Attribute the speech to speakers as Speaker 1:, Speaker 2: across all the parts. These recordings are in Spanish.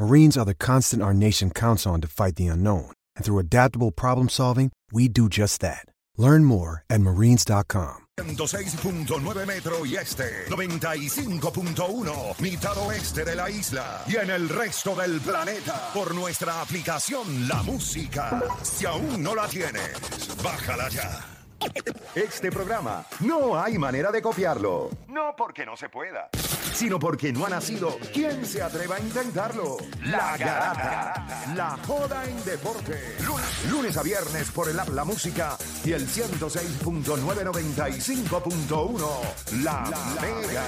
Speaker 1: Marines are the constant our nation counts on to fight the unknown. And through adaptable problem solving, we do just that. Learn more at marines.com.
Speaker 2: 106.9 metro y este, 95.1 mitad oeste de la isla y en el resto del planeta por nuestra aplicación La Música. Si aún no la tienes, bájala ya. Este programa no hay manera de copiarlo. No porque no se pueda, sino porque no ha nacido quien se atreva a intentarlo. La Garata. La joda en deporte. Lunes, lunes a viernes por el app La Música y el 106.995.1. La, Mega.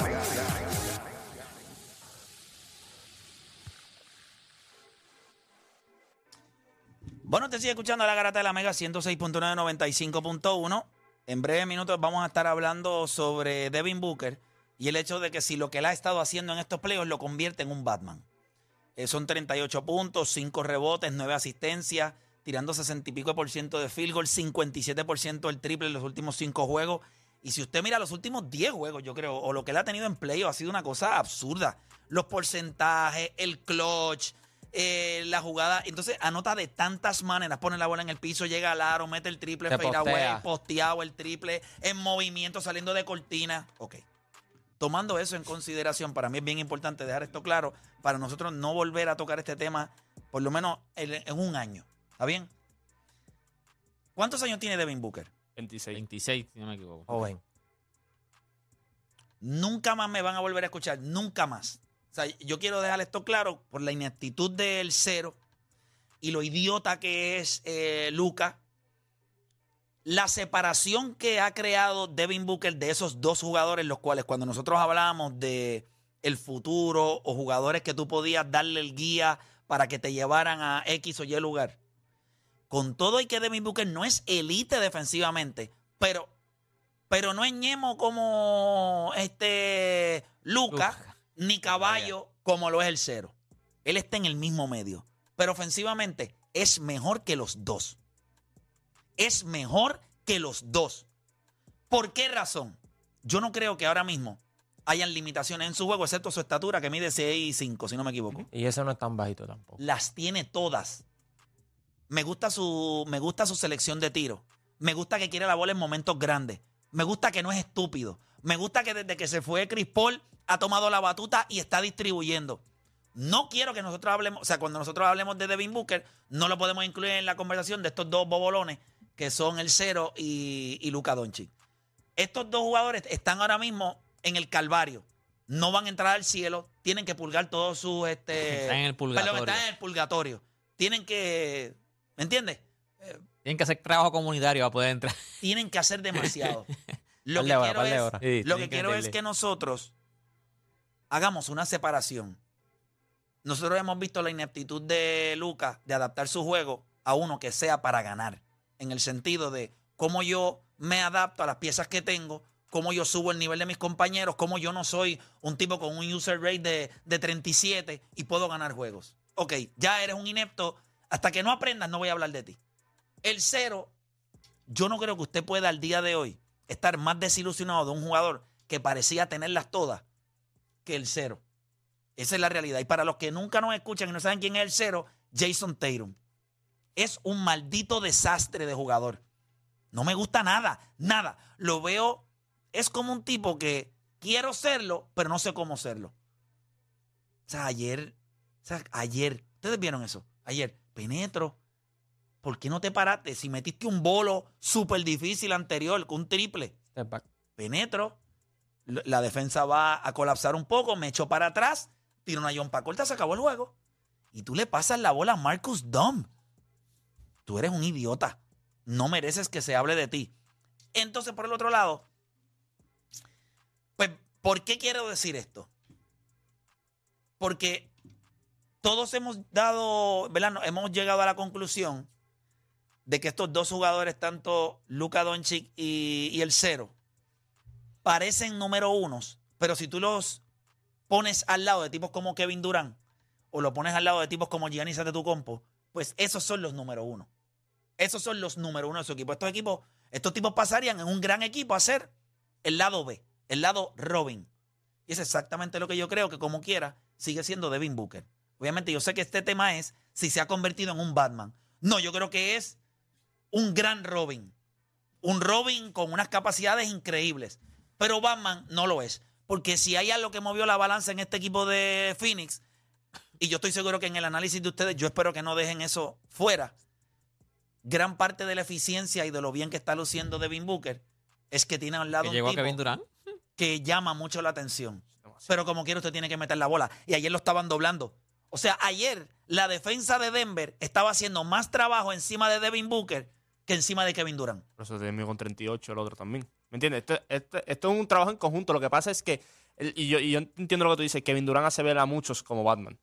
Speaker 3: Bueno, te sigue escuchando la garata de la Mega 106.995.1. En breves minutos vamos a estar hablando sobre Devin Booker y el hecho de que si lo que él ha estado haciendo en estos playoffs lo convierte en un Batman. Eh, son 38 puntos, 5 rebotes, 9 asistencias, tirando 60 y pico por ciento de field goal, 57% del triple en los últimos 5 juegos. Y si usted mira los últimos 10 juegos, yo creo, o lo que él ha tenido en playoffs ha sido una cosa absurda. Los porcentajes, el clutch, eh, la jugada. Entonces anota de tantas maneras. Pone la bola en el piso, llega al aro, mete el triple,
Speaker 4: Se
Speaker 3: fadeaway,
Speaker 4: postea.
Speaker 3: posteado el triple, en movimiento, saliendo de cortina. Ok. Tomando eso en consideración, para mí es bien importante dejar esto claro, para nosotros no volver a tocar este tema, por lo menos en, en un año. ¿Está bien? ¿Cuántos años tiene Devin Booker?
Speaker 4: 26. 26, si no me equivoco.
Speaker 5: Joven.
Speaker 3: Nunca más me van a volver a escuchar, nunca más. O sea, yo quiero dejar esto claro por la ineptitud del cero y lo idiota que es eh, Luca. La separación que ha creado Devin Booker de esos dos jugadores, los cuales cuando nosotros hablábamos de el futuro o jugadores que tú podías darle el guía para que te llevaran a X o Y lugar. Con todo y que Devin Booker no es elite defensivamente, pero, pero no es ñemo como este Luca. Ni caballo como lo es el cero. Él está en el mismo medio. Pero ofensivamente es mejor que los dos. Es mejor que los dos. ¿Por qué razón? Yo no creo que ahora mismo hayan limitaciones en su juego, excepto su estatura, que mide 6 y 5, si no me equivoco.
Speaker 5: Y ese no es tan bajito tampoco.
Speaker 3: Las tiene todas. Me gusta su, me gusta su selección de tiro. Me gusta que quiere la bola en momentos grandes. Me gusta que no es estúpido. Me gusta que desde que se fue Chris Paul ha tomado la batuta y está distribuyendo. No quiero que nosotros hablemos, o sea, cuando nosotros hablemos de Devin Booker, no lo podemos incluir en la conversación de estos dos bobolones que son el Cero y, y Luka Doncic. Estos dos jugadores están ahora mismo en el calvario. No van a entrar al cielo, tienen que pulgar todos sus este
Speaker 4: Están en el purgatorio.
Speaker 3: Perdón, están en el purgatorio. Tienen que, ¿me entiendes?
Speaker 4: Tienen que hacer trabajo comunitario para poder entrar.
Speaker 3: Tienen que hacer demasiado. Lo que quiero, es,
Speaker 5: horas.
Speaker 4: Sí,
Speaker 3: lo
Speaker 4: tienen
Speaker 3: que
Speaker 4: que
Speaker 3: quiero es
Speaker 4: meterle.
Speaker 3: que nosotros hagamos una separación. Nosotros hemos visto la ineptitud de Lucas de adaptar su juego a uno que sea para ganar. En el sentido de cómo yo me adapto a las piezas que tengo, cómo yo subo el nivel de mis compañeros, cómo yo no soy un tipo con un user rate de, de 37 y puedo ganar juegos. Ok, ya eres un inepto. Hasta que no aprendas, no voy a hablar de ti. El cero, yo no creo que usted pueda al día de hoy estar más desilusionado de un jugador que parecía tenerlas todas que el cero. Esa es la realidad. Y para los que nunca nos escuchan y no saben quién es el cero, Jason Tatum. Es un maldito desastre de jugador. No me gusta nada, nada. Lo veo, es como un tipo que quiero serlo, pero no sé cómo serlo. O sea, ayer, o sea, ayer, ustedes vieron eso, ayer, penetro. ¿Por qué no te paraste? Si metiste un bolo súper difícil anterior, con un triple,
Speaker 5: Step back.
Speaker 3: penetro, la defensa va a colapsar un poco, me echo para atrás, tiro una yompa corta, se acabó el juego. Y tú le pasas la bola a Marcus Dumb. Tú eres un idiota. No mereces que se hable de ti. Entonces, por el otro lado, pues, ¿por qué quiero decir esto? Porque todos hemos dado, ¿verdad? Hemos llegado a la conclusión de que estos dos jugadores, tanto Luka Doncic y, el cero, parecen número unos, pero si tú los pones al lado de tipos como Kevin Durant o lo pones al lado de tipos como Giannis Antetokounmpo, pues esos son los número uno. Esos son los número uno de su equipo. Estos equipos, estos tipos pasarían en un gran equipo a ser el lado B, el lado Robin. Y es exactamente lo que yo creo que como quiera sigue siendo Devin Booker. Obviamente yo sé que este tema es si se ha convertido en un Batman. No, yo creo que es un gran Robin. Un Robin con unas capacidades increíbles. Pero Batman no lo es. Porque si hay algo que movió la balanza en este equipo de Phoenix, y yo estoy seguro que en el análisis de ustedes, yo espero que no dejen eso fuera, gran parte de la eficiencia y de lo bien que está luciendo Devin Booker es que tiene al lado
Speaker 4: Que
Speaker 3: un
Speaker 4: llegó a
Speaker 3: tipo
Speaker 4: Kevin Durant.
Speaker 3: que llama mucho la atención. Pero como quiera, usted tiene que meter la bola. Y ayer lo estaban doblando. O sea, ayer la defensa de Denver estaba haciendo más trabajo encima de Devin Booker que encima de Kevin Durant.
Speaker 6: Por eso terminó con 38, el otro también. ¿Me entiendes? Esto, esto- esto es un trabajo en conjunto. Lo que pasa es que, y yo, y yo entiendo lo que tú dices, Kevin Durant hace ver a muchos como Batman.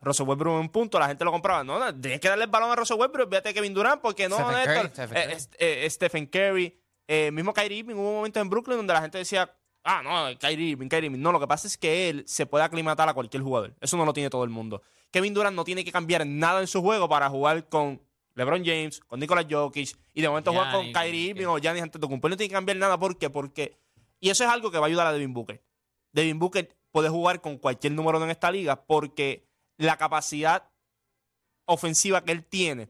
Speaker 6: Russell Westbrook en un punto, la gente lo compraba. No, no, tienes que darle el balón a Russell Westbrook, fíjate de Kevin Durant, porque no,
Speaker 5: Stephen
Speaker 6: Néstor,
Speaker 5: Curry, Stephen
Speaker 6: eh, eh, Stephen Curry, eh, mismo Kyrie Irving, hubo momentos en Brooklyn donde la gente decía, ah, no, Kyrie Irving, Kyrie Irving. No, lo que pasa es que él se puede aclimatar a cualquier jugador. Eso no lo tiene todo el mundo. Kevin Durant no tiene que cambiar nada en su juego para jugar con LeBron James, con Nicolas Jokic, y de momento jugar con Kyrie Irving o Giannis Antetokounmpo. Él no tiene que cambiar nada. ¿Por qué? Porque... Y eso es algo que va a ayudar a Devin Booker. Devin Booker puede jugar con cualquier número en esta liga porque la capacidad ofensiva que él tiene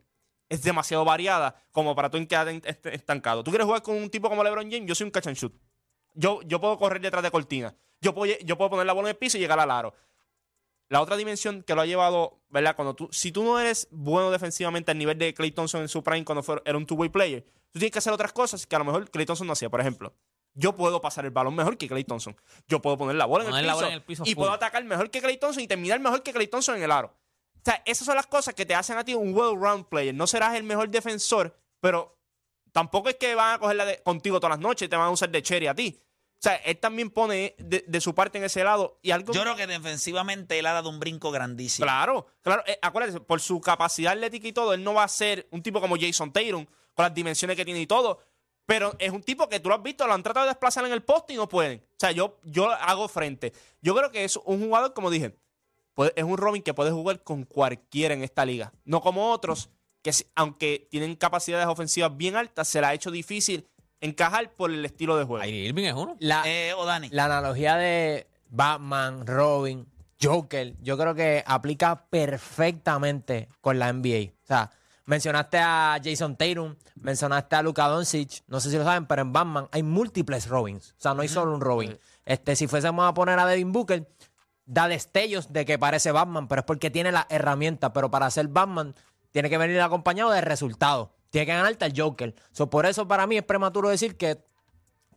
Speaker 6: es demasiado variada como para tú quedar en- est- estancado. Tú quieres jugar con un tipo como LeBron James, yo soy un catch and shoot. Yo, yo puedo correr detrás de cortina. Yo puedo, yo puedo poner la bola en el piso y llegar al aro. La otra dimensión que lo ha llevado, ¿verdad? Cuando tú, si tú no eres bueno defensivamente al nivel de Clay Thompson en su prime cuando fue- era un two-way player, tú tienes que hacer otras cosas que a lo mejor Clay Thompson no hacía. Por ejemplo, yo puedo pasar el balón mejor que Clay Thompson. Yo puedo poner la bola, en el,
Speaker 4: la
Speaker 6: piso,
Speaker 4: bola en el piso
Speaker 6: y
Speaker 4: full.
Speaker 6: puedo atacar mejor que Clay Thompson y terminar mejor que Clay Thompson en el aro. O sea, esas son las cosas que te hacen a ti un well-round player. No serás el mejor defensor, pero tampoco es que van a cogerla de- contigo todas las noches y te van a usar de cherry a ti. O sea, él también pone de, de su parte en ese lado y algo...
Speaker 3: Yo creo que defensivamente él ha dado un brinco grandísimo.
Speaker 6: Claro, claro. Eh, acuérdate, por su capacidad atlética y todo, él no va a ser un tipo como Jason Tatum, con las dimensiones que tiene y todo. Pero es un tipo que tú lo has visto, lo han tratado de desplazar en el poste y no pueden. O sea, yo, yo hago frente. Yo creo que es un jugador, como dije, puede- es un Robin que puede jugar con cualquiera en esta liga. No como otros que, aunque tienen capacidades ofensivas bien altas, se le ha hecho difícil encajar por el estilo de juego.
Speaker 4: Irving es uno.
Speaker 5: La,
Speaker 3: Eh, o Dani.
Speaker 5: la analogía de Batman, Robin, Joker, yo creo que aplica perfectamente con la NBA. O sea, mencionaste a Jason Tatum, mencionaste a Luka Doncic, no sé si lo saben, pero en Batman hay múltiples Robins. O sea, no hay solo un Robin. Este, si fuésemos a poner a Devin Booker, da destellos de que parece Batman, pero es porque tiene la herramienta. Pero para ser Batman, tiene que venir acompañado de resultados. Tiene que ganarte al Joker. So, por eso para mí es prematuro decir que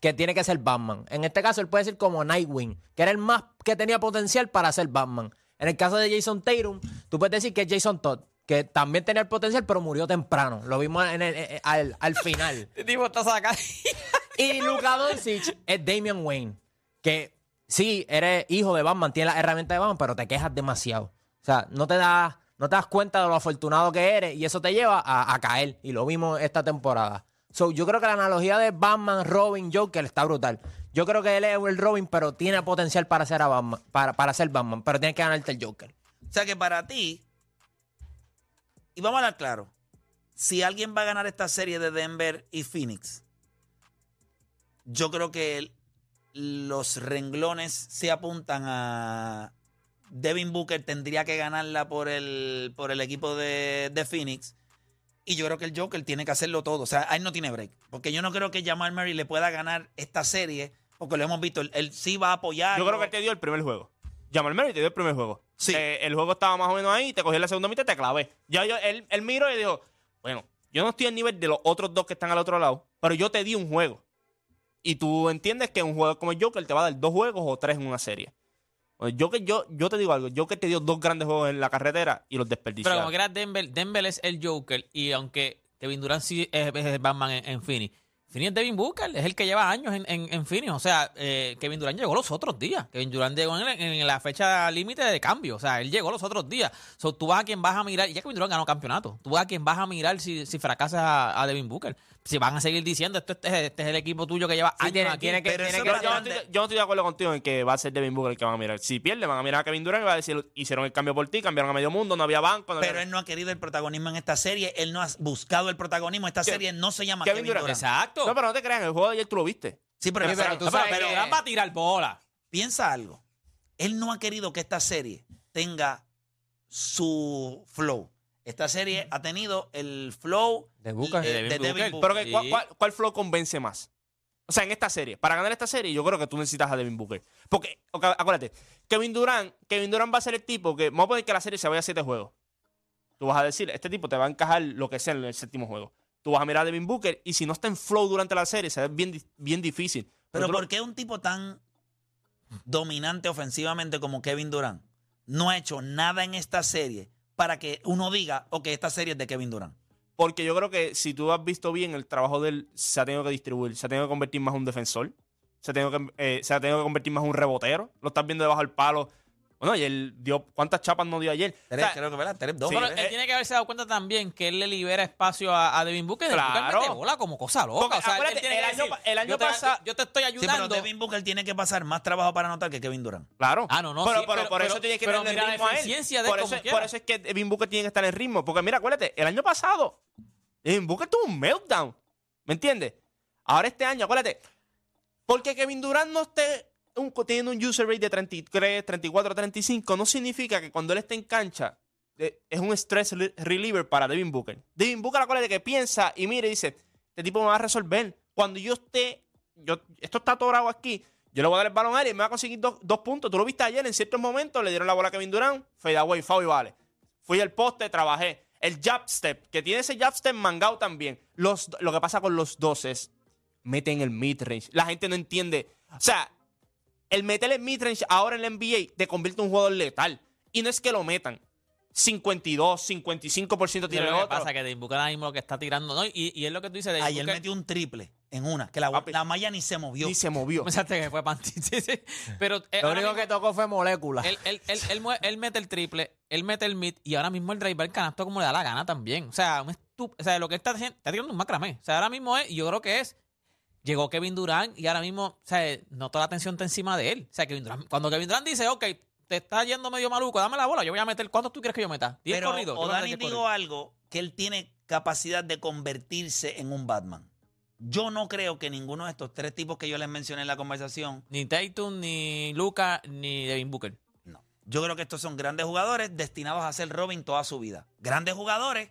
Speaker 5: que tiene que ser Batman. En este caso, él puede ser como Nightwing, que era el más que tenía potencial para ser Batman. En el caso de Jason Tatum, tú puedes decir que es Jason Todd, que también tenía el potencial, pero murió temprano. Lo vimos en el- eh, al, al final.
Speaker 4: Este tipo está.
Speaker 5: Y Luka Doncic es Damian Wayne, que sí, eres hijo de Batman, tienes la herramienta de Batman, pero te quejas demasiado. O sea, no te das, no te das cuenta de lo afortunado que eres y eso te lleva a, caer. Y lo vimos esta temporada. So, yo creo que la analogía de Batman, Robin, Joker está brutal. Yo creo que él es el Robin, pero tiene potencial para ser Batman, para, para ser Batman, pero tiene que ganarte el Joker.
Speaker 3: O sea que para ti, y vamos a hablar claro, si alguien va a ganar esta serie de Denver y Phoenix, yo creo que los renglones se apuntan a Devin Booker tendría que ganarla por el, por el equipo de, de Phoenix. Y yo creo que el Joker tiene que hacerlo todo. O sea, ahí no tiene break. Porque yo no creo que Jamal Murray le pueda ganar esta serie. Porque lo hemos visto. Él, él sí va a apoyar.
Speaker 6: Yo creo que él te dio el primer juego. Jamal Murray te dio el primer juego.
Speaker 3: Sí.
Speaker 6: Eh, el juego estaba más o menos ahí, te cogí la segunda mitad y te clavé. Ya yo, él, él miró y dijo, bueno, yo no estoy al nivel de los otros dos que están al otro lado, pero yo te di un juego. Y tú entiendes que un jugador como el Joker te va a dar dos juegos o tres en una serie. O el Joker, yo, yo te digo algo, Joker te dio dos grandes juegos en la carretera y los desperdició.
Speaker 4: Pero como que era Denver, Denver es el Joker y aunque Kevin Durant sí es, Batman en, en Phoenix, es Devin Booker, es el que lleva años en, en, en. O sea, eh, Kevin Durant llegó los otros días. Kevin Durant llegó en, en la fecha límite de cambio. O sea, él llegó los otros días. So, tú vas a quien vas a mirar, y ya Kevin Durant ganó campeonato. Tú vas a quien vas a mirar si, si fracasas a, a Devin Booker. Si van a seguir diciendo, esto, este, es- este es el equipo tuyo que lleva
Speaker 5: Sí,
Speaker 4: años
Speaker 5: tiene-
Speaker 4: aquí.
Speaker 5: tiene que-
Speaker 3: Pero
Speaker 5: tiene
Speaker 3: eso
Speaker 5: que-
Speaker 3: es
Speaker 6: yo, no estoy, yo no estoy de acuerdo contigo en que va a ser Devin Booker el que van a mirar. Si pierde, van a mirar a Kevin Durant y va a decir, hicieron el cambio por ti, cambiaron a medio mundo, no había banco. No
Speaker 3: Pero
Speaker 6: había...
Speaker 3: él no ha querido el protagonismo en esta serie. Él no ha buscado el protagonismo. Esta
Speaker 6: ¿Qué?
Speaker 3: serie no se llama
Speaker 6: Kevin
Speaker 3: Kevin,
Speaker 6: Durant.
Speaker 3: Durant.
Speaker 4: Exacto.
Speaker 6: No, pero no te creas, en el juego de ayer tú lo viste.
Speaker 3: Sí, pero,
Speaker 5: Sí, pero
Speaker 3: pero-
Speaker 5: tú sabes
Speaker 4: pero
Speaker 5: que-
Speaker 4: Kevin Durant va a tirar bola.
Speaker 3: piensa algo. Él no ha querido que esta serie tenga su flow. Esta serie ha tenido el flow
Speaker 5: De Booker.
Speaker 4: De
Speaker 3: de
Speaker 4: Devin
Speaker 3: Devin
Speaker 4: Booker.
Speaker 3: Booker.
Speaker 6: Pero que,
Speaker 4: Sí.
Speaker 6: ¿cuál, cuál, cuál flow convence más? O sea, en esta serie, para ganar esta serie, yo creo que tú necesitas a Devin Booker. Porque, ok, acuérdate, Kevin Durant, Kevin Durant va a ser el tipo que, vamos a poner que la serie se vaya a siete juegos. Tú vas a decir, este tipo te va a encajar lo que sea en el séptimo juego. Tú vas a mirar a Devin Booker y si no está en flow durante la serie, se ve bien, di- bien difícil.
Speaker 3: Pero
Speaker 6: tú lo-
Speaker 3: ¿por qué un tipo tan dominante ofensivamente como Kevin Durant no ha hecho nada en esta serie para que uno diga, ok, esta serie es de Kevin Durant?
Speaker 6: Porque yo creo que si tú has visto bien, el trabajo de él se ha tenido que distribuir, se ha tenido que convertir más en un defensor, se ha tenido que, eh, se ha tenido que convertir más en un rebotero. Lo estás viendo debajo del palo. Bueno, y él dio. ¿Cuántas chapas no dio ayer? O
Speaker 3: Tres,
Speaker 6: sea,
Speaker 3: creo que, ¿verdad? Tres, dos.
Speaker 6: Sí,
Speaker 4: Pero
Speaker 6: eh,
Speaker 4: él tiene que haberse dado cuenta también que él le libera espacio a, a Devin Booker. Devin Booker
Speaker 6: Claro.
Speaker 4: mete bola como cosa loca.
Speaker 6: Porque
Speaker 4: o sea, él tiene
Speaker 6: el año
Speaker 4: decir,
Speaker 6: pa- el año
Speaker 4: yo te-
Speaker 6: pasa-
Speaker 4: Yo te estoy
Speaker 3: Sí, pero
Speaker 4: ayudando.
Speaker 3: Devin Booker tiene que pasar más trabajo para anotar que Kevin Durant.
Speaker 6: Claro.
Speaker 4: Ah, no, no,
Speaker 6: Pero,
Speaker 4: sí,
Speaker 6: pero
Speaker 4: pero-
Speaker 6: por eso tiene que tener
Speaker 4: la
Speaker 6: ritmo a él. por, eso,
Speaker 4: quiera.
Speaker 6: por eso es que Devin Booker tiene que estar en ritmo. Porque mira, acuérdate, el año pasado, Devin Booker tuvo un meltdown. ¿Me entiendes? Ahora este año, acuérdate, porque Kevin Durant no esté un, teniendo un user rate de 33, 34, 35, no significa que cuando él esté en cancha eh, es un stress re- reliever para Devin Booker. Devin Booker, acuérdate que piensa y mire dice, este tipo me va a resolver. Cuando yo esté, yo, esto está atorado aquí, yo le voy a dar el balón a él y me va a conseguir dos, dos puntos. Tú lo viste ayer, en ciertos momentos le dieron la bola a Kevin Durant, fade away, foul y vale. Fui al poste, trabajé. El jab step, que tiene ese jab step mangado también. Los, lo que pasa con los dos es, meten el mid-range. La gente no entiende. O sea, el meter el mid-range ahora en la NBA te convierte en un jugador letal. Y no es que lo metan. 52, 55%
Speaker 4: Pero
Speaker 6: tiene el
Speaker 4: lo que pasa es que Booker ahora mismo lo que está tirando, ¿no? Y, y es lo que tú dices, Devin
Speaker 3: Ayer
Speaker 4: Booker-
Speaker 3: metió un triple en una, que la,
Speaker 6: Papi.
Speaker 3: la malla ni se movió.
Speaker 6: Ni se movió.
Speaker 4: Pensaste que fue panty. Sí, sí. Pero eh,
Speaker 5: Lo único
Speaker 4: mismo-
Speaker 5: que tocó fue molécula.
Speaker 4: él, él, él, él mue- él mete el triple, él mete el mid y ahora mismo el drive el canasto como le da la gana también. O sea, un estup- o sea lo que él está haciendo, está tirando un macramé. O sea, ahora mismo es, y yo creo que es, llegó Kevin Durant y ahora mismo, o sea, no toda la atención está encima de él. O sea, Kevin Durant, cuando Kevin Durant dice, ok, te está yendo medio maluco, dame la bola, yo voy a meter, ¿cuántos tú quieres que yo meta? ¿10
Speaker 3: Pero
Speaker 4: corridos? 10
Speaker 3: dijo
Speaker 4: corridos.
Speaker 3: algo que él tiene capacidad de convertirse en un Batman. Yo no creo que ninguno de estos tres tipos que yo les mencioné en la conversación,
Speaker 4: Ni Tatum, ni Luca, ni Devin Booker.
Speaker 3: no. Yo creo que estos son grandes jugadores destinados a ser Robin toda su vida. Grandes jugadores,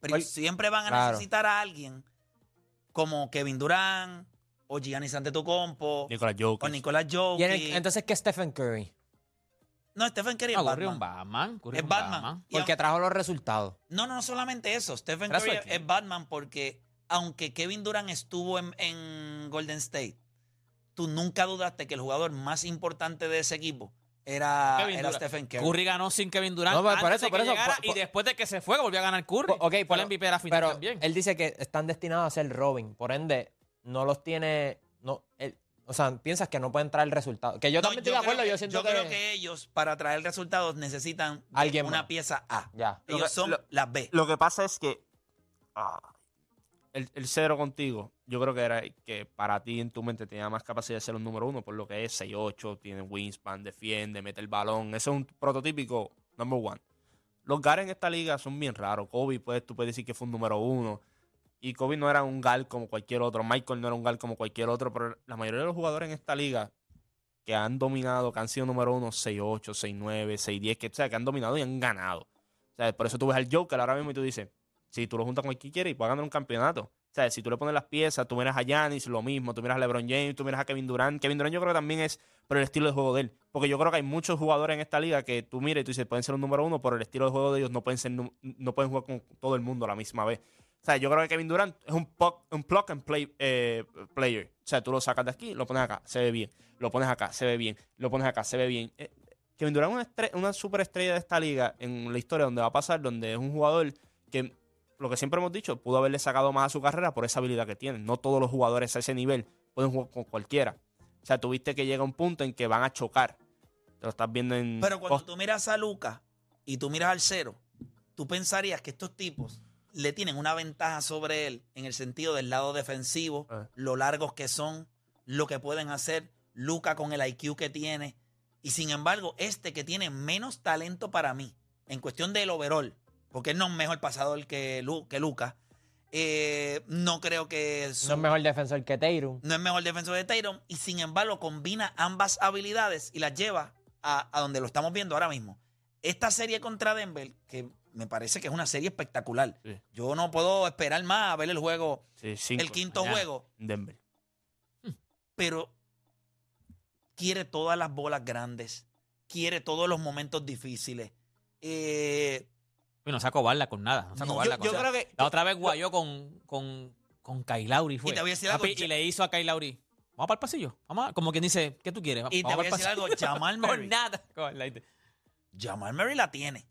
Speaker 3: pero
Speaker 5: Oye,
Speaker 3: siempre van a
Speaker 5: claro.
Speaker 3: necesitar a alguien como Kevin Durant o Giannis Antetokounmpo
Speaker 6: Nicolás
Speaker 3: o
Speaker 6: Jokic.
Speaker 3: Nicolás
Speaker 5: Y
Speaker 3: Jokic.
Speaker 5: en el- entonces, ¿qué es Stephen Curry?
Speaker 3: no, Stephen Curry es
Speaker 4: Ah, Curry
Speaker 3: Batman.
Speaker 4: un Batman. Curry
Speaker 3: Es
Speaker 4: un
Speaker 3: Batman. Y
Speaker 5: Porque trajo los resultados.
Speaker 3: No, no, no solamente eso. Stephen
Speaker 4: Era
Speaker 3: Curry
Speaker 4: su
Speaker 3: es,
Speaker 4: equipo.
Speaker 3: es Batman porque aunque Kevin Durant estuvo en, en Golden State, tú nunca dudaste que el jugador más importante de ese equipo era,
Speaker 4: Kevin
Speaker 3: era
Speaker 4: Durant.
Speaker 3: Stephen Curry.
Speaker 4: Curry ganó sin Kevin Durant
Speaker 5: No, pero por
Speaker 4: antes
Speaker 5: eso,
Speaker 4: de
Speaker 5: por eso,
Speaker 4: llegara,
Speaker 5: por-
Speaker 4: y
Speaker 5: por-
Speaker 4: después de que se fue volvió a ganar Curry.
Speaker 5: Ok,
Speaker 4: fue
Speaker 5: pero-
Speaker 4: el MVP de la final
Speaker 5: Pero
Speaker 4: también.
Speaker 5: él dice que están destinados a ser Robin. Por ende, no los tiene. No, él- o sea, piensas que no pueden traer el resultado. Que yo
Speaker 3: No,
Speaker 5: también estoy de acuerdo.
Speaker 3: creo
Speaker 5: yo
Speaker 3: que-
Speaker 5: siento
Speaker 3: yo
Speaker 5: que.
Speaker 3: creo que ellos, para traer resultados, necesitan
Speaker 5: Alguien
Speaker 3: una
Speaker 5: más.
Speaker 3: pieza A.
Speaker 5: Ya.
Speaker 6: Lo
Speaker 3: Ellos
Speaker 6: que-
Speaker 3: son
Speaker 6: lo-
Speaker 3: las B.
Speaker 6: Lo que pasa es que ah, el, el cero contigo, yo creo que era que para ti en tu mente tenía más capacidad de ser un número uno, por lo que es 6'8, tiene wingspan, defiende, mete el balón. Ese es un prototípico number one. Los guards en esta liga son bien raros. Kobe, pues, tú puedes decir que fue un número uno. Y Kobe no era un guard como cualquier otro. Michael no era un guard como cualquier otro. Pero la mayoría de los jugadores en esta liga que han dominado, que han sido número uno, 6'8, 6'9, 6'10, que, o sea, que han dominado y han ganado. O sea, por eso tú ves al Joker ahora mismo y tú dices, si tú lo juntas con el que quieres y puedes ganar un campeonato. O sea, si tú le pones las piezas, tú miras a Giannis, lo mismo, tú miras a LeBron James, tú miras a Kevin Durant. Kevin Durant yo creo que también es por el estilo de juego de él. Porque yo creo que hay muchos jugadores en esta liga que tú miras y tú dices, pueden ser un número uno, por el estilo de juego de ellos no pueden ser no pueden jugar con todo el mundo a la misma vez. O sea, yo creo que Kevin Durant es un, un plug and play eh, player. O sea, tú lo sacas de aquí, lo pones acá, se ve bien. Lo pones acá, se ve bien. Lo pones acá, se ve bien. Eh, Kevin Durant es una, una superestrella de esta liga en la historia donde va a pasar, donde es un jugador que, lo que siempre hemos dicho, pudo haberle sacado más a su carrera por esa habilidad que tiene. No todos los jugadores a ese nivel pueden jugar con cualquiera. O sea, tuviste que llega un punto en que van a chocar. Te lo estás viendo en...
Speaker 3: Pero cuando tú miras a Luca y tú miras al cero, tú pensarías que estos tipos le tienen una ventaja sobre él en el sentido del lado defensivo,
Speaker 6: Ah.
Speaker 3: lo largos que son, lo que pueden hacer, Luca con el IQ que tiene. Y sin embargo, este que tiene menos talento para mí, en cuestión del overall, porque él no es mejor pasador que, Lu- que Luca, eh, no creo que su-
Speaker 5: No es mejor defensor que Tatum.
Speaker 3: no es mejor defensor de Tatum y sin embargo combina ambas habilidades y las lleva a, a donde lo estamos viendo ahora mismo. Esta serie contra Denver, que me parece que es una serie espectacular.
Speaker 6: Sí.
Speaker 3: Yo no puedo esperar más a ver el juego,
Speaker 6: Sí, cinco.
Speaker 3: el quinto
Speaker 4: Allá.
Speaker 3: juego,
Speaker 6: en Denver.
Speaker 3: pero quiere todas las bolas grandes, quiere todos los momentos difíciles. Eh,
Speaker 4: Y no sacó con nada. No sacó
Speaker 3: No,
Speaker 4: barla
Speaker 6: Yo,
Speaker 4: con
Speaker 6: yo
Speaker 4: nada.
Speaker 6: creo que...
Speaker 4: La otra vez guayó con, con, con Lowry fue.
Speaker 3: Y te voy a decir algo,
Speaker 4: y le hizo a Kyle Lowry. Vamos para el pasillo. Vamos a- como quien dice, ¿qué tú quieres?
Speaker 3: y te
Speaker 4: Vamos
Speaker 3: voy a decir algo. Jamal Murray.
Speaker 4: Con nada. Con
Speaker 3: Jamal Murray la tiene.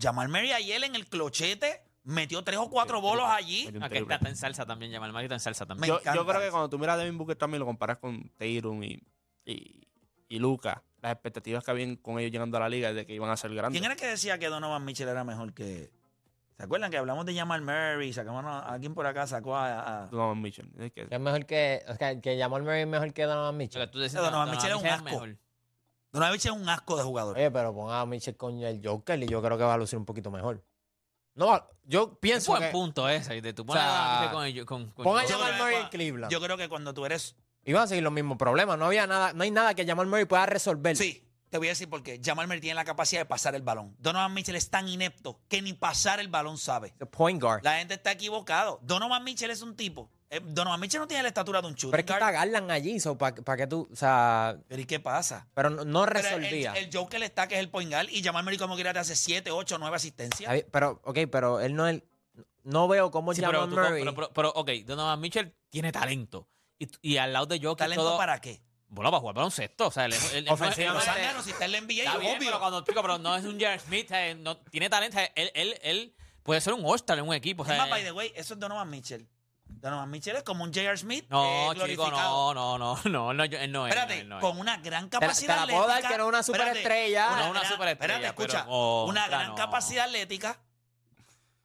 Speaker 3: Jamal Murray ayer en el clochete metió tres o cuatro bolos allí.
Speaker 6: Metió un
Speaker 4: Ah,
Speaker 6: triple.
Speaker 4: está, en salsa también, Jamal Murray está en salsa también.
Speaker 3: Me
Speaker 6: yo,
Speaker 3: encanta
Speaker 6: creo que cuando tú miras a Devin Booker también lo comparas con Tatum y, y, y Luca, las expectativas que habían con ellos llegando a la liga es de que iban a ser grandes.
Speaker 3: ¿Quién era que decía que Donovan Mitchell era mejor que... ¿Se acuerdan que hablamos de Jamal Murray? Sacamos a alguien por acá, sacó a... a-
Speaker 6: Donovan Mitchell. Es que-
Speaker 5: Que es mejor que. O sea, que Jamal Murray es mejor que Donovan Mitchell.
Speaker 4: Tú decías,
Speaker 3: Donovan
Speaker 4: Donovan
Speaker 3: Mitchell es un
Speaker 4: Mitchell
Speaker 3: asco.
Speaker 4: mejor.
Speaker 3: Donovan Mitchell es un asco de jugador.
Speaker 5: Oye, pero ponga a Mitchell con el Joker y yo creo que va a lucir un poquito mejor. No, yo
Speaker 4: Es
Speaker 5: pienso
Speaker 4: buen
Speaker 5: que.
Speaker 4: punto ese. de tú pones
Speaker 5: O sea,
Speaker 4: a Mitchell con, ellos- con, con
Speaker 5: Ponga a. Jamal Murray en Cleveland.
Speaker 3: Yo creo que cuando tú eres...
Speaker 5: Iban a seguir los mismos problemas. No había nada, no hay nada que Jamal Murray pueda resolver.
Speaker 3: Sí, te voy a decir por qué. Jamal Murray tiene la capacidad de pasar el balón. Donovan Mitchell es tan inepto que ni pasar el balón sabe.
Speaker 5: The point guard.
Speaker 3: La gente está equivocado. Donovan Mitchell es un tipo. Eh, Donovan Mitchell no tiene la estatura de un shooting
Speaker 5: pero es que
Speaker 3: guard.
Speaker 5: está Garland allí, para que tú. O sea.
Speaker 3: Pero ¿y qué pasa?
Speaker 5: Pero no, no
Speaker 3: Pero
Speaker 5: resolvía.
Speaker 3: el, el Joker está, que es el point guard, y Jamal Murray como quiera te hace 7, 8, 9 asistencias.
Speaker 5: Pero, ok, pero él no es. No veo cómo
Speaker 4: Sí, pero,
Speaker 5: Jamal
Speaker 4: tú-
Speaker 5: Murray.
Speaker 4: pero, pero, pero, ok, Donovan Mitchell tiene talento. Y, y al lado de Jokic
Speaker 3: ¿Talento
Speaker 4: todo...
Speaker 3: para qué?
Speaker 4: Bueno, para jugar baloncesto. O sea, él, él- él- él-
Speaker 5: Ofensivamente.
Speaker 4: él-
Speaker 3: Los Zángano, si está en la NBA,
Speaker 4: Está bien,
Speaker 3: obvio.
Speaker 4: pero cuando pico, pero no es un Jared Smith, eh, no, tiene talento. eh, Él, él, él puede ser un All-Star en un equipo. O sea,
Speaker 3: Es más,
Speaker 4: eh,
Speaker 3: by the way, eso es Donovan Mitchell. Donovan Mitchell es como un J.R. Smith
Speaker 4: no,
Speaker 3: eh,
Speaker 4: chico,
Speaker 3: glorificado.
Speaker 4: no, no, no, no, no, yo- él no es.
Speaker 3: Espérate,
Speaker 4: él no es.
Speaker 3: con una gran
Speaker 5: Te la-
Speaker 3: capacidad
Speaker 5: te la puedo dar
Speaker 3: atlética.
Speaker 5: que no es una
Speaker 3: Espérate,
Speaker 5: superestrella.
Speaker 4: No, una
Speaker 3: gran-
Speaker 4: superestrella,
Speaker 3: Espérate, escucha.
Speaker 4: pero no,
Speaker 3: una gran
Speaker 4: no.
Speaker 3: capacidad atlética.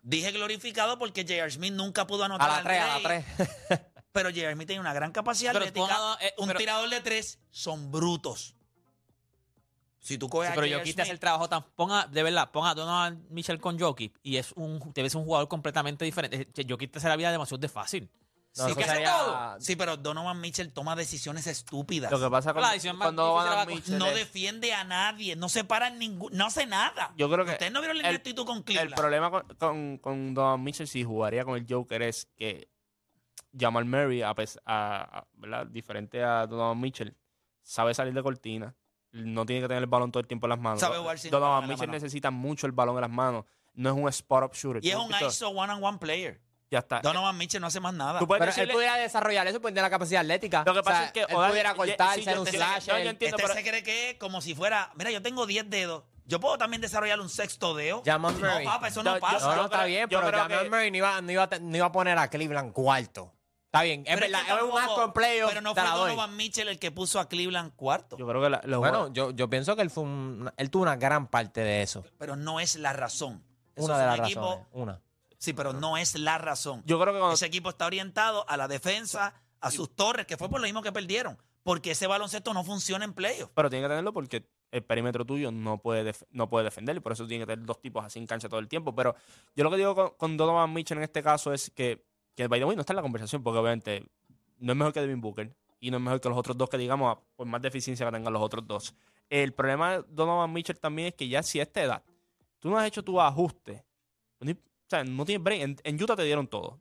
Speaker 3: Dije glorificado porque J.R. Smith nunca pudo anotar
Speaker 5: a la
Speaker 3: al
Speaker 5: 3, a la
Speaker 3: rey,
Speaker 5: 3.
Speaker 3: Pero J.R. Smith tiene una gran capacidad
Speaker 4: Pero
Speaker 3: atlética.
Speaker 4: ponga- eh,
Speaker 3: un
Speaker 4: pero-
Speaker 3: tirador de tres son brutos. Si tú coges
Speaker 4: Sí,
Speaker 3: a
Speaker 4: pero. Jokic te hace el trabajo tan. Ponga, de verdad, ponga a Donovan Mitchell con Jokic y es un, te ves un jugador completamente diferente. Eh, Jokic te hace la vida demasiado de fácil.
Speaker 5: No,
Speaker 3: sí,
Speaker 5: eso
Speaker 3: que hace
Speaker 5: sería-
Speaker 3: todo. Sí, pero Donovan Mitchell toma decisiones estúpidas.
Speaker 6: Lo que pasa con,
Speaker 4: La
Speaker 6: cuando Donovan Mitchell
Speaker 3: no
Speaker 6: es-
Speaker 3: defiende a nadie, no se para en ningún, no hace nada.
Speaker 6: Yo creo que
Speaker 3: Ustedes no vieron la
Speaker 6: el-
Speaker 3: ineptitud con
Speaker 6: El
Speaker 3: Cleveland.
Speaker 6: problema con, con, con Donovan Mitchell, si jugaría con el Joker, es que Jamal Murray, a- a- ¿verdad? diferente a Donovan Mitchell, sabe salir de cortina. No tiene que tener el balón todo el tiempo en las manos.
Speaker 3: Sabe jugar sin balón
Speaker 6: Donovan Mitchell
Speaker 3: mano.
Speaker 6: necesita mucho el balón en las manos. No es un spot-up shooter.
Speaker 3: y es
Speaker 6: ¿Tú
Speaker 3: un? ISO one-on-one player.
Speaker 6: Ya está.
Speaker 3: Donovan Mitchell no hace más nada.
Speaker 6: Tú puedes
Speaker 5: Pero él
Speaker 6: decirle-
Speaker 5: pudiera desarrollar eso, pues tiene la capacidad atlética.
Speaker 6: Lo que
Speaker 5: O
Speaker 6: pasa
Speaker 5: sea,
Speaker 6: es que
Speaker 5: él
Speaker 6: Oda-
Speaker 5: pudiera cortar,
Speaker 6: sí,
Speaker 5: ser
Speaker 6: yo
Speaker 5: un slasher.
Speaker 6: no, yo entiendo,
Speaker 3: este
Speaker 6: pero-
Speaker 3: se cree que es como si fuera, mira, yo tengo 10 dedos. Yo puedo también desarrollar un sexto dedo.
Speaker 5: Jamal
Speaker 3: no,
Speaker 5: Murray.
Speaker 3: papá, eso no pasa.
Speaker 5: No, no, está bien, pero Jamal
Speaker 6: que-
Speaker 5: Murray no iba, no, iba no iba a poner a Cleveland cuarto. Está bien, es
Speaker 3: Pero
Speaker 5: verdad,
Speaker 3: que
Speaker 5: es un asco en playoff.
Speaker 3: Pero no fue. Donovan Mitchell el que puso a Cleveland cuarto.
Speaker 6: Yo creo que la- los
Speaker 5: Bueno, yo, yo pienso que él fue un- él tuvo una gran parte de eso.
Speaker 3: Pero no es la razón. Eso
Speaker 5: Una
Speaker 3: es
Speaker 5: de
Speaker 3: un
Speaker 5: las
Speaker 3: equipo-
Speaker 5: razones. Una.
Speaker 3: Sí, pero no es la razón.
Speaker 6: yo creo que cuando-
Speaker 3: Ese equipo está orientado a la defensa, a sus torres, que fue por lo mismo que perdieron. Porque ese baloncesto no funciona en playoff.
Speaker 6: Pero tiene que tenerlo porque el perímetro tuyo no puede, def- no puede defender y por eso tiene que tener dos tipos así en cancha todo el tiempo. Pero yo lo que digo con, con Donovan Mitchell en este caso es que, que by the way, no está en la conversación porque obviamente no es mejor que Devin Booker y no es mejor que los otros dos que digamos, por más deficiencia que tengan los otros dos. El problema de Donovan Mitchell también es que ya si a esta edad tú no has hecho tu ajuste, o sea, no tienes break. En, Utah te dieron todo.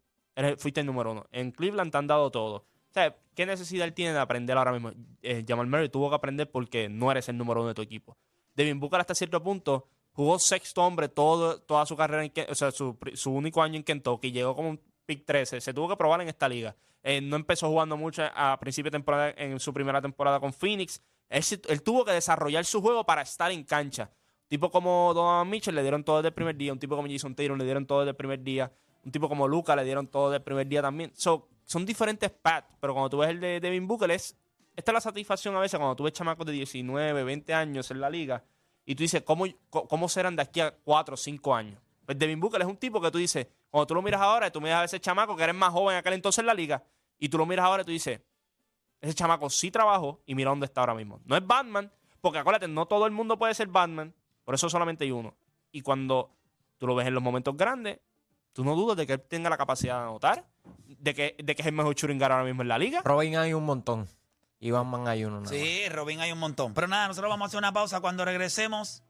Speaker 6: Fuiste el número uno. En Cleveland te han dado todo. O sea, ¿qué necesidad él tiene de aprender ahora mismo? Eh, Jamal Murray tuvo que aprender porque no eres el número uno de tu equipo. Devin Booker hasta cierto punto jugó sexto hombre todo, toda su carrera, en o sea, su, su único año en Kentucky. Llegó como pick 13. Se tuvo que probar en esta liga. Eh, no empezó jugando mucho a principio de temporada en su primera temporada con Phoenix. Él, tuvo que desarrollar su juego para estar en cancha. Un tipo como Donovan Mitchell le dieron todo desde el primer día. Un tipo como Jason Taylor le dieron todo desde el primer día. Un tipo como Luca le dieron todo desde el primer día también. So, son diferentes paths, pero cuando tú ves el de Devin Booker, es, esta es la satisfacción a veces cuando tú ves chamacos de 19, 20 años en la liga y tú dices, ¿cómo, cómo serán de aquí a 4 o 5 años? Pues Devin Booker es un tipo que tú dices, cuando tú lo miras ahora, tú miras a ese chamaco que eres más joven en aquel entonces en la liga, y tú lo miras ahora y tú dices, ese chamaco sí trabajó y mira dónde está ahora mismo. No es Batman, porque acuérdate, no todo el mundo puede ser Batman, por eso solamente hay uno. Y cuando tú lo ves en los momentos grandes, tú no dudas de que él tenga la capacidad de anotar, de que, de que es el mejor shooting ahora mismo en la liga.
Speaker 5: Robin hay un montón. Y Batman hay uno. nada más.
Speaker 3: Sí, Robin hay un montón. Pero nada, nosotros vamos a hacer una pausa cuando regresemos.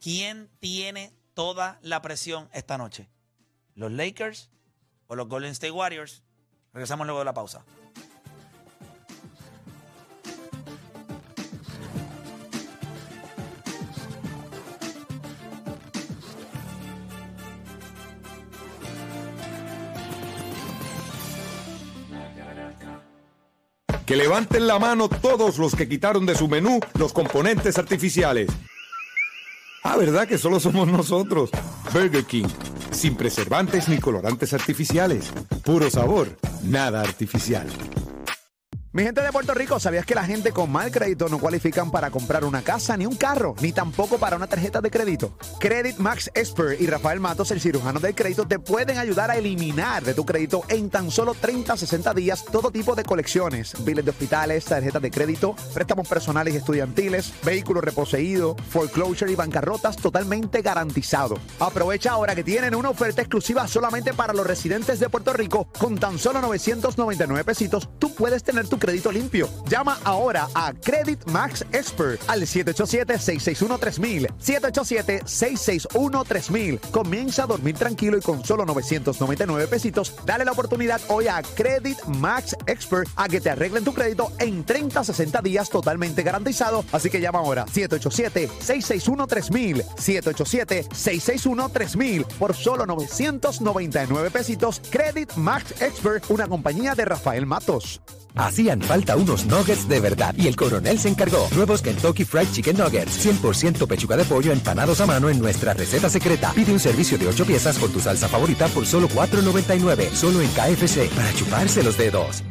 Speaker 3: ¿Quién tiene toda la presión esta noche? ¿Los Lakers o los Golden State Warriors? Regresamos luego de la pausa.
Speaker 7: Que levanten la mano todos los que quitaron de su menú los componentes artificiales. Ah, ¿verdad que solo somos nosotros? Burger King, sin preservantes ni colorantes artificiales. Puro sabor, nada artificial.
Speaker 8: Mi gente de Puerto Rico, ¿sabías que la gente con mal crédito no cualifican para comprar una casa, ni un carro, ni tampoco para una tarjeta de crédito? Credit Max Expert y Rafael Matos, el cirujano del crédito, te pueden ayudar a eliminar de tu crédito en tan solo 30 60 días todo tipo de colecciones, biles de hospitales, tarjetas de crédito, préstamos personales y estudiantiles, vehículos reposeídos, foreclosure y bancarrotas totalmente garantizado. Aprovecha ahora que tienen una oferta exclusiva solamente para los residentes de Puerto Rico. Con tan solo 999 pesitos, tú puedes tener tu crédito limpio. Llama ahora a Credit Max Expert al 787-661-3000. 787-661-3000. Comienza a dormir tranquilo y con solo 999 pesitos, dale la oportunidad hoy a Credit Max Expert a que te arreglen tu crédito en 30 60 días totalmente garantizado. Así que llama ahora 787-661-3000. 787-661-3000 por solo 999 pesitos. Credit Max Expert, una compañía de Rafael Matos.
Speaker 9: Hacían falta unos nuggets de verdad y el coronel se encargó. Nuevos Kentucky Fried Chicken Nuggets, 100% pechuga de pollo empanados a mano en nuestra receta secreta. Pide un servicio de 8 piezas con tu salsa favorita por solo $4.99, solo en KFC, para chuparse los dedos.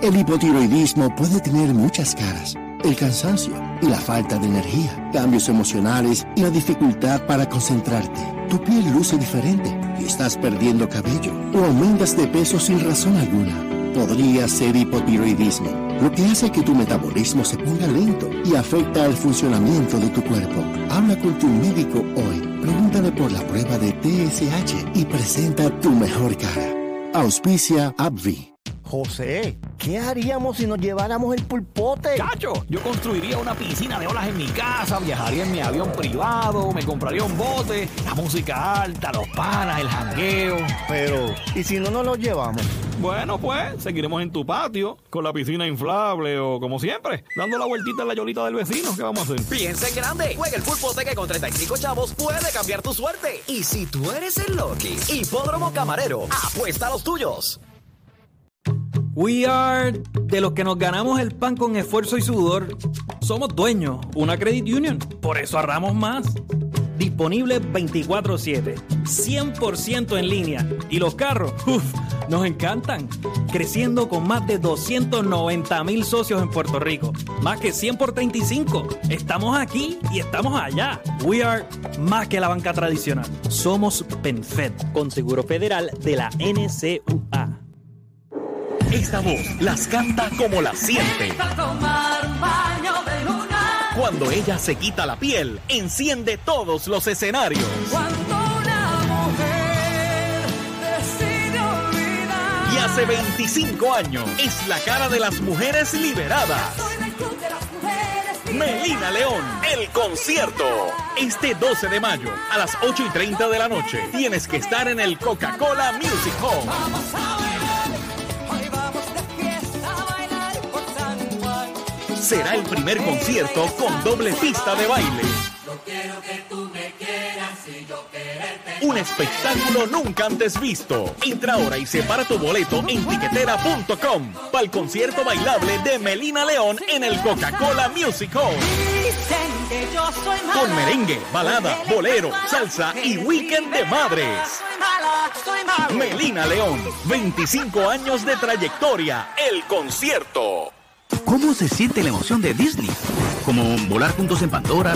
Speaker 10: El hipotiroidismo puede tener muchas caras. El cansancio y la falta de energía, cambios emocionales y la dificultad para concentrarte. Tu piel luce diferente y estás perdiendo cabello o aumentas de peso sin razón alguna. Podría ser hipotiroidismo, lo que hace que tu metabolismo se ponga lento y afecta el funcionamiento de tu cuerpo. Habla con tu médico hoy. Pregúntale por la prueba de TSH y presenta tu mejor cara. Auspicia Abvi.
Speaker 11: José, ¿qué haríamos si nos lleváramos el pulpote?
Speaker 12: Chacho, yo construiría una piscina de olas en mi casa, viajaría en mi avión privado, me compraría un bote, la música alta, los panas, el jangueo.
Speaker 11: Pero, ¿y si no nos lo llevamos?
Speaker 12: Bueno, pues, seguiremos en tu patio, con la piscina inflable o como siempre, dando la vueltita en la yolita del vecino. ¿Qué vamos a hacer?
Speaker 13: Piensa en grande. Juega el pulpote que con 35 chavos puede cambiar tu suerte. Y si tú eres el Loki, Hipódromo Camarero, apuesta a los tuyos.
Speaker 14: We are de los que nos ganamos el pan con esfuerzo y sudor. Somos dueños, una credit union, por eso ahorramos más. Disponible 24/7, 100% en línea. Y los carros, uff, nos encantan. Creciendo con más de 290 mil socios en Puerto Rico. Más que 100 por 35. Estamos aquí y estamos allá. We are más que la banca tradicional. Somos PenFed, con seguro federal de la NCUA.
Speaker 13: Esta voz las canta como la siente. Cuando ella se quita la piel, enciende todos los escenarios. Y hace 25 años es la cara de las mujeres liberadas. Melina León, el concierto. Este 12 de mayo a las 8 y 30 de la noche. Tienes que estar en el Coca-Cola Music Hall. Será el primer concierto con doble pista de baile. Un espectáculo nunca antes visto. Entra ahora y separa tu boleto en tiquetera.com para el concierto bailable de Melina León en el Coca-Cola Music Hall. Con merengue, balada, bolero, salsa y weekend de madres. Melina León, 25 años de trayectoria, el concierto.
Speaker 15: ¿Cómo se siente la emoción de Disney? ¿Como volar juntos en Pandora?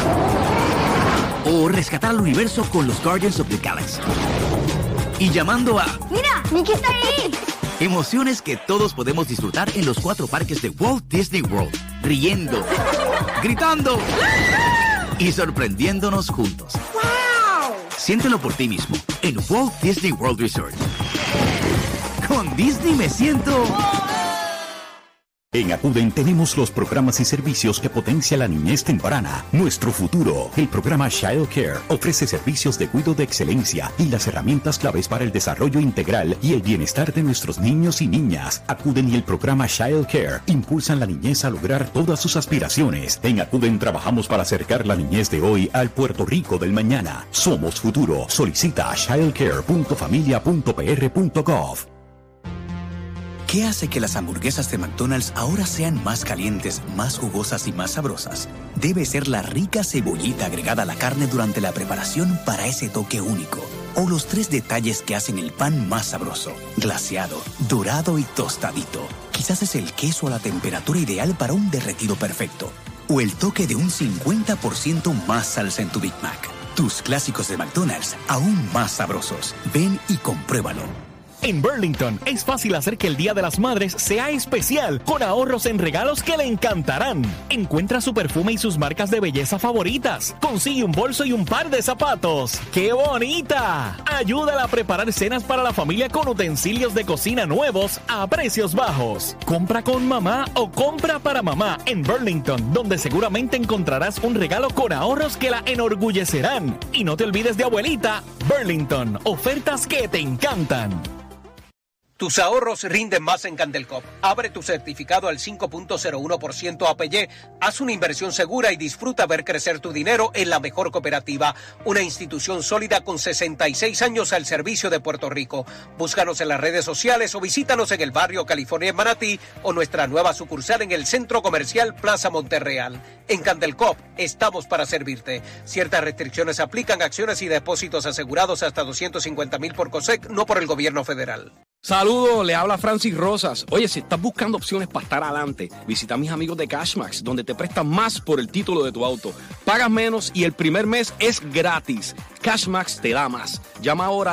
Speaker 15: ¿O rescatar al universo con los Guardians of the Galaxy? Y llamando a...
Speaker 16: ¡Mira! ¡Mickey está ahí!
Speaker 15: Emociones que todos podemos disfrutar en los cuatro parques de Walt Disney World. Riendo, gritando y sorprendiéndonos juntos. Siéntelo por ti mismo en Walt Disney World Resort. Con Disney me siento...
Speaker 17: En Acuden tenemos los programas y servicios que potencia la niñez temprana. Nuestro futuro. El programa Child Care ofrece servicios de cuidado de excelencia y las herramientas claves para el desarrollo integral y el bienestar de nuestros niños y niñas. Acuden y el programa Child Care impulsan la niñez a lograr todas sus aspiraciones. En Acuden trabajamos para acercar la niñez de hoy al Puerto Rico del mañana. Somos futuro. Solicita childcare.familia.pr.gov.
Speaker 15: ¿Qué hace que las hamburguesas de McDonald's ahora sean más calientes, más jugosas y más sabrosas? Debe ser la rica cebollita agregada a la carne durante la preparación para ese toque único. O los tres detalles que hacen el pan más sabroso, glaseado, dorado y tostadito. Quizás es el queso a la temperatura ideal para un derretido perfecto. O el toque de un 50% más salsa en tu Big Mac. Tus clásicos de McDonald's aún más sabrosos. Ven y compruébalo.
Speaker 13: En Burlington es fácil hacer que el Día de las Madres sea especial con ahorros en regalos que le encantarán. Encuentra su perfume y sus marcas de belleza favoritas. Consigue un bolso y un par de zapatos. ¡Qué bonita! Ayúdala a preparar cenas para la familia con utensilios de cocina nuevos a precios bajos. Compra con mamá o compra para mamá en Burlington, donde seguramente encontrarás un regalo con ahorros que la enorgullecerán. Y no te olvides de abuelita, Burlington, ofertas que te encantan.
Speaker 18: Tus ahorros rinden más en Candelcop. Abre tu certificado al 5.01% APY, haz una inversión segura y disfruta ver crecer tu dinero en la mejor cooperativa, una institución sólida con 66 años al servicio de Puerto Rico. Búscanos en las redes sociales o visítanos en el barrio California en Manatí o nuestra nueva sucursal en el Centro Comercial Plaza Monterreal. En Candelcop estamos para servirte. Ciertas restricciones aplican acciones y depósitos asegurados hasta 250 mil por COSEC, no por el gobierno federal.
Speaker 19: Saludos, le habla Francis Rosas. Oye, si estás buscando opciones para estar adelante, visita a mis amigos de Cashmax, donde te prestan más por el título de tu auto. Pagas menos y el primer mes es gratis. Cashmax te da más. Llama ahora